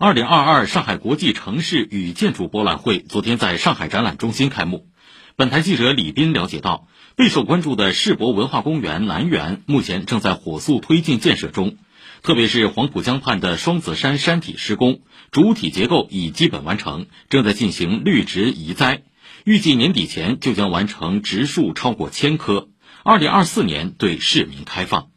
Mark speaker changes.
Speaker 1: 二零二二上海国际城市与建筑博览会昨天在上海展览中心开幕。本台记者李斌了解到备受关注的世博文化公园南园目前正在火速推进建设中特别是黄浦江畔的双子山山体施工主体结构已基本完成正在进行绿植移栽预计年底前就将完成植树超过千棵。二零二四年对市民开放。